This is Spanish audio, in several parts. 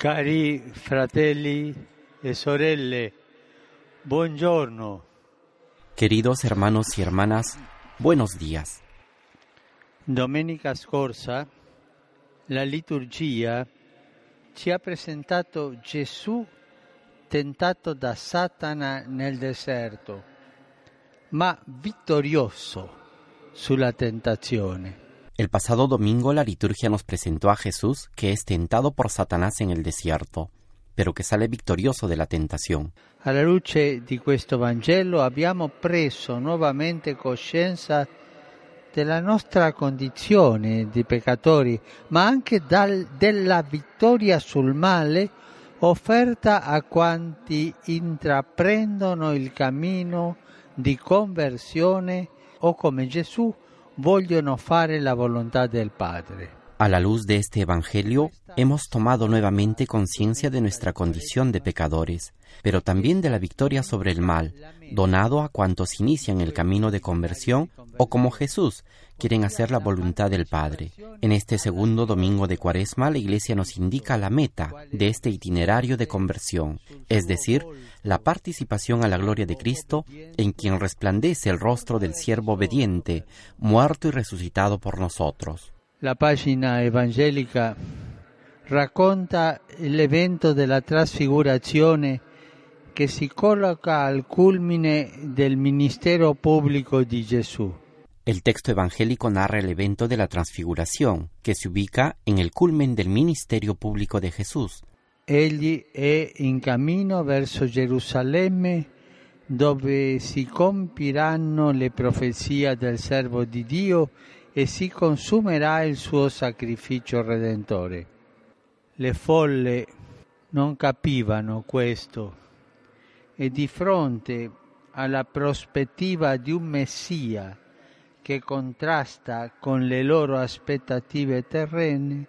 Cari fratelli e sorelle, buongiorno. Queridos hermanos y hermanas, buenos días. Domenica scorsa la liturgia ci ha presentato Gesù tentato da Satana nel deserto, ma vittorioso sulla tentazione. El pasado domingo la liturgia nos presentó a Jesús que es tentado por Satanás en el desierto, pero que sale victorioso de la tentación. Alla luce di questo Vangelo abbiamo preso nuovamente coscienza della nostra condizione di peccatori, ma anche dal, della vittoria sul male offerta a quanti intraprendono il cammino di conversione o come Gesù vogliono fare la volontà del Padre. A la luz de este Evangelio hemos tomado nuevamente conciencia de nuestra condición de pecadores, pero también de la victoria sobre el mal, donado a cuantos inician el camino de conversión o como Jesús quieren hacer la voluntad del Padre. En este segundo domingo de Cuaresma la Iglesia nos indica la meta de este itinerario de conversión, es decir, la participación a la gloria de Cristo en quien resplandece el rostro del siervo obediente, muerto y resucitado por nosotros. La pagina evangelica racconta l'evento della trasfigurazione che si colloca al culmine del ministero pubblico di Gesù. El texto evangélico narra el evento de la transfiguración, que se ubica en el culmen del ministerio público de Jesús. Egli è in cammino verso Gerusalemme dove si compiranno le profezie del servo di Dio e si consumerà il suo sacrificio redentore. Le folle non capivano questo e di fronte alla prospettiva di un Messia che contrasta con le loro aspettative terrene,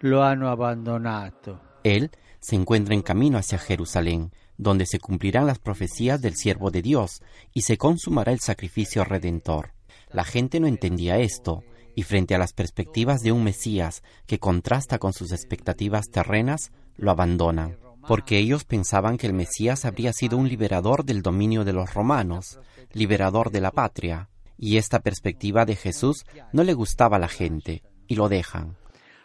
lo hanno abbandonato. Él se encuentra en camino hacia Jerusalén, donde se cumplirán las profecías del siervo de Dios y se consumará el sacrificio redentor. La gente no entendía esto, y frente a las perspectivas de un Mesías que contrasta con sus expectativas terrenas, lo abandonan, porque ellos pensaban que el Mesías habría sido un liberador del dominio de los romanos, liberador de la patria, y esta perspectiva de Jesús no le gustaba a la gente, y lo dejan.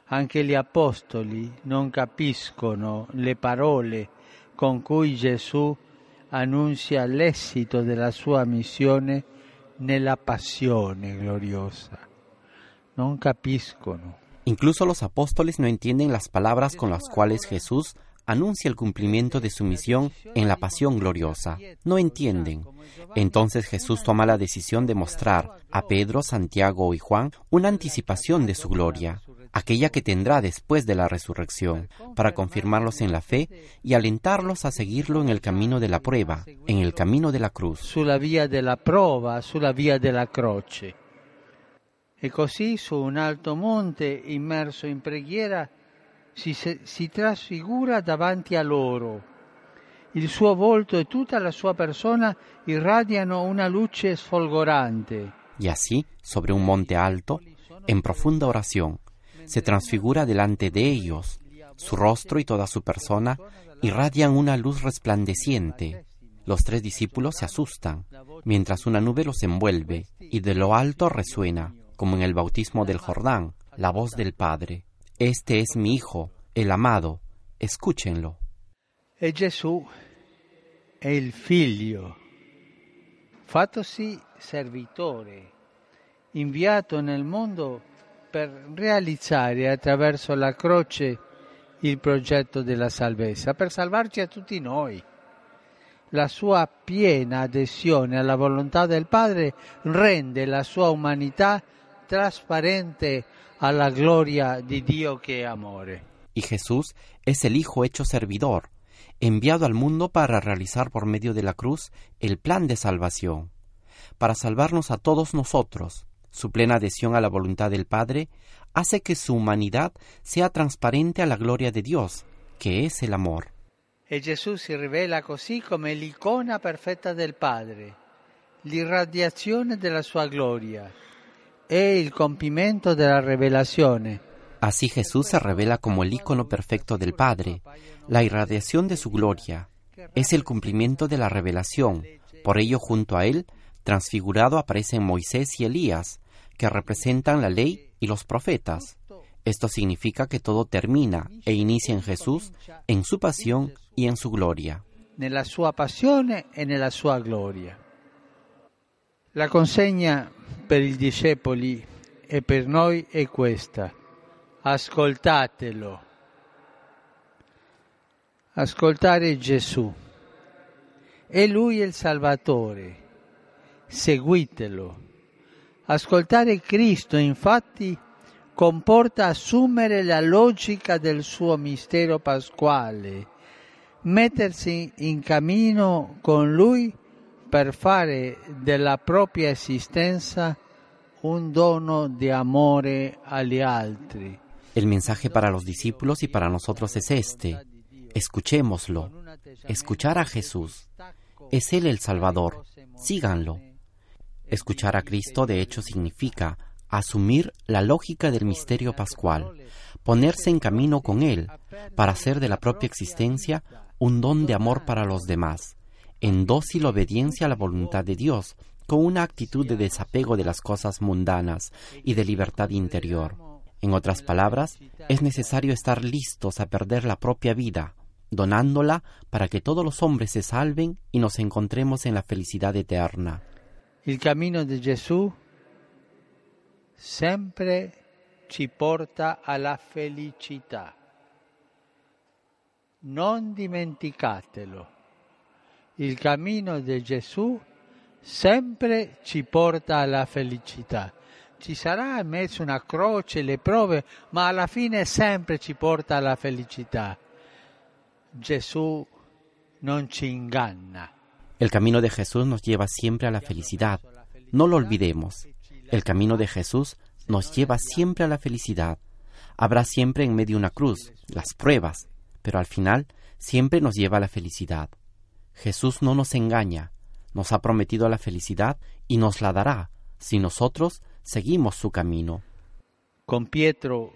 Anche apostoli non capiscono le parole con cui Gesù annuncia l'esito della sua missione gloriosa. Incluso los apóstoles no entienden las palabras con las cuales Jesús anuncia el cumplimiento de su misión en la pasión gloriosa. No entienden. Entonces Jesús toma la decisión de mostrar a Pedro, Santiago y Juan una anticipación de su gloria, aquella que tendrá después de la resurrección, para confirmarlos en la fe y alentarlos a seguirlo en el camino de la prueba, en el camino de la cruz. Sulla via della prova, sulla via della croce. E così su un alto monte, immerso in preghiera, si, si trasfigura davanti a loro. Il suo volto e tutta la sua persona irradiano una luce sfolgorante. Y así, sobre un monte alto, en profunda oración, se transfigura delante de ellos. Su rostro y toda su persona irradian una luz resplandeciente. Los tres discípulos se asustan, mientras una nube los envuelve, y de lo alto resuena, como en el bautismo del Jordán, la voz del Padre. Este es mi Hijo, el amado, escúchenlo. E Gesù è il figlio, fattosi servitore, inviato nel mondo per realizzare attraverso la croce il progetto della salvezza, per salvarci a tutti noi. La sua piena adesione alla volontà del Padre rende la sua umanità trasparente a la gloria di Dio che è amore. Y Jesús es el Hijo hecho servidor, enviado al mundo para realizar por medio de la cruz el plan de salvación, para salvarnos a todos nosotros. Su plena adhesión a la voluntad del Padre hace que su humanidad sea transparente a la gloria de Dios, que es el amor. E Gesù si rivela così come l'icona perfetta del Padre, l'irradiazione della sua gloria e il compimento della revelazione. Así Jesús se revela como el ícono perfecto del Padre, la irradiación de su gloria. Es el cumplimiento de la revelación. Por ello, junto a él, transfigurado aparecen Moisés y Elías, que representan la ley y los profetas. Esto significa que todo termina e inicia en Jesús, en su pasión y en su gloria. Nella sua passione e nella sua gloria. La consegna per i discepoli e per noi è questa. Ascoltatelo. Ascoltare Gesù. È Lui il Salvatore. Seguitelo. Ascoltare Cristo, infatti, comporta assumere la logica del suo mistero pasquale, mettersi in cammino con Lui per fare della propria esistenza un dono di amore agli altri. El mensaje para los discípulos y para nosotros es este. Escuchémoslo. Escuchar a Jesús. Es Él el Salvador. Síganlo. Escuchar a Cristo de hecho significa asumir la lógica del misterio pascual, ponerse en camino con Él para hacer de la propia existencia un don de amor para los demás, en dócil obediencia a la voluntad de Dios, con una actitud de desapego de las cosas mundanas y de libertad interior. En otras palabras, es necesario estar listos a perder la propia vida, donándola para que todos los hombres se salven y nos encontremos en la felicidad eterna. Il cammino di Gesù sempre ci porta alla felicità. Non dimenticatelo. Il cammino di Gesù sempre ci porta alla felicità. Ci sarà in mezzo una croce, le prove, ma alla fine sempre ci porta alla felicità. Gesù non ci inganna. El camino de Jesús nos lleva siempre a la felicidad. No lo olvidemos. El camino de Jesús nos lleva siempre a la felicidad. Habrá siempre en medio una cruz, las pruebas, pero al final siempre nos lleva a la felicidad. Jesús no nos engaña, nos ha prometido la felicidad y nos la dará si nosotros seguimos su camino. Con Pietro,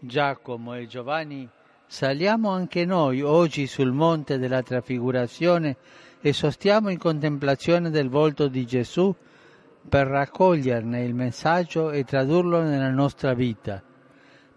Giacomo e Giovanni saliamo anche noi oggi sul monte della trafigurazione e sostiamo in contemplazione del volto di Gesù per raccoglierne il messaggio e tradurlo nella nostra vita,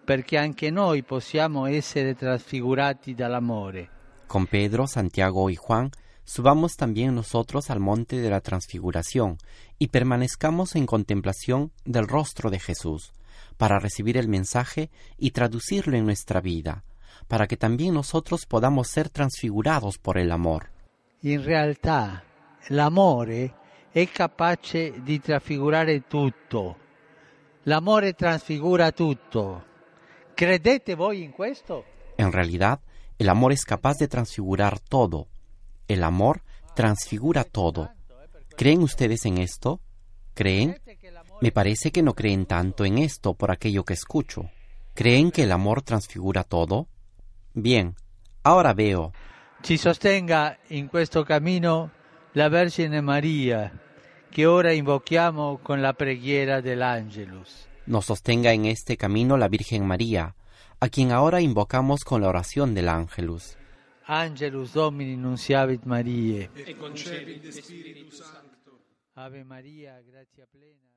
perché anche noi possiamo essere trasfigurati dall'amore. Con Pedro, Santiago y Juan, subamos también nosotros al monte de la transfiguración y permanezcamos en contemplación del rostro de Jesús, para recibir el mensaje y traducirlo en nuestra vida, para que también nosotros podamos ser transfigurados por el amor. In realtà l'amore è capace di trasfigurare tutto. L'amore trasfigura tutto. Credete voi in questo? En realidad, el amor es capaz de transfigurar todo. El amor transfigura todo. ¿Creen ustedes en esto? ¿Creen? Me parece que no creen tanto en esto por aquello que escucho. ¿Creen que el amor transfigura todo? Bien, ahora veo. Ci sostenga in questo cammino la Vergine Maria, che ora invochiamo con la preghiera dell'Angelus. Nos sostenga en este camino la Virgen María, a quien ahora invocamos con la oración del Ángelus. Angelus Domini nunciavit Mariae. e concepit de Spiritu Sancto. Ave Maria, grazia plena.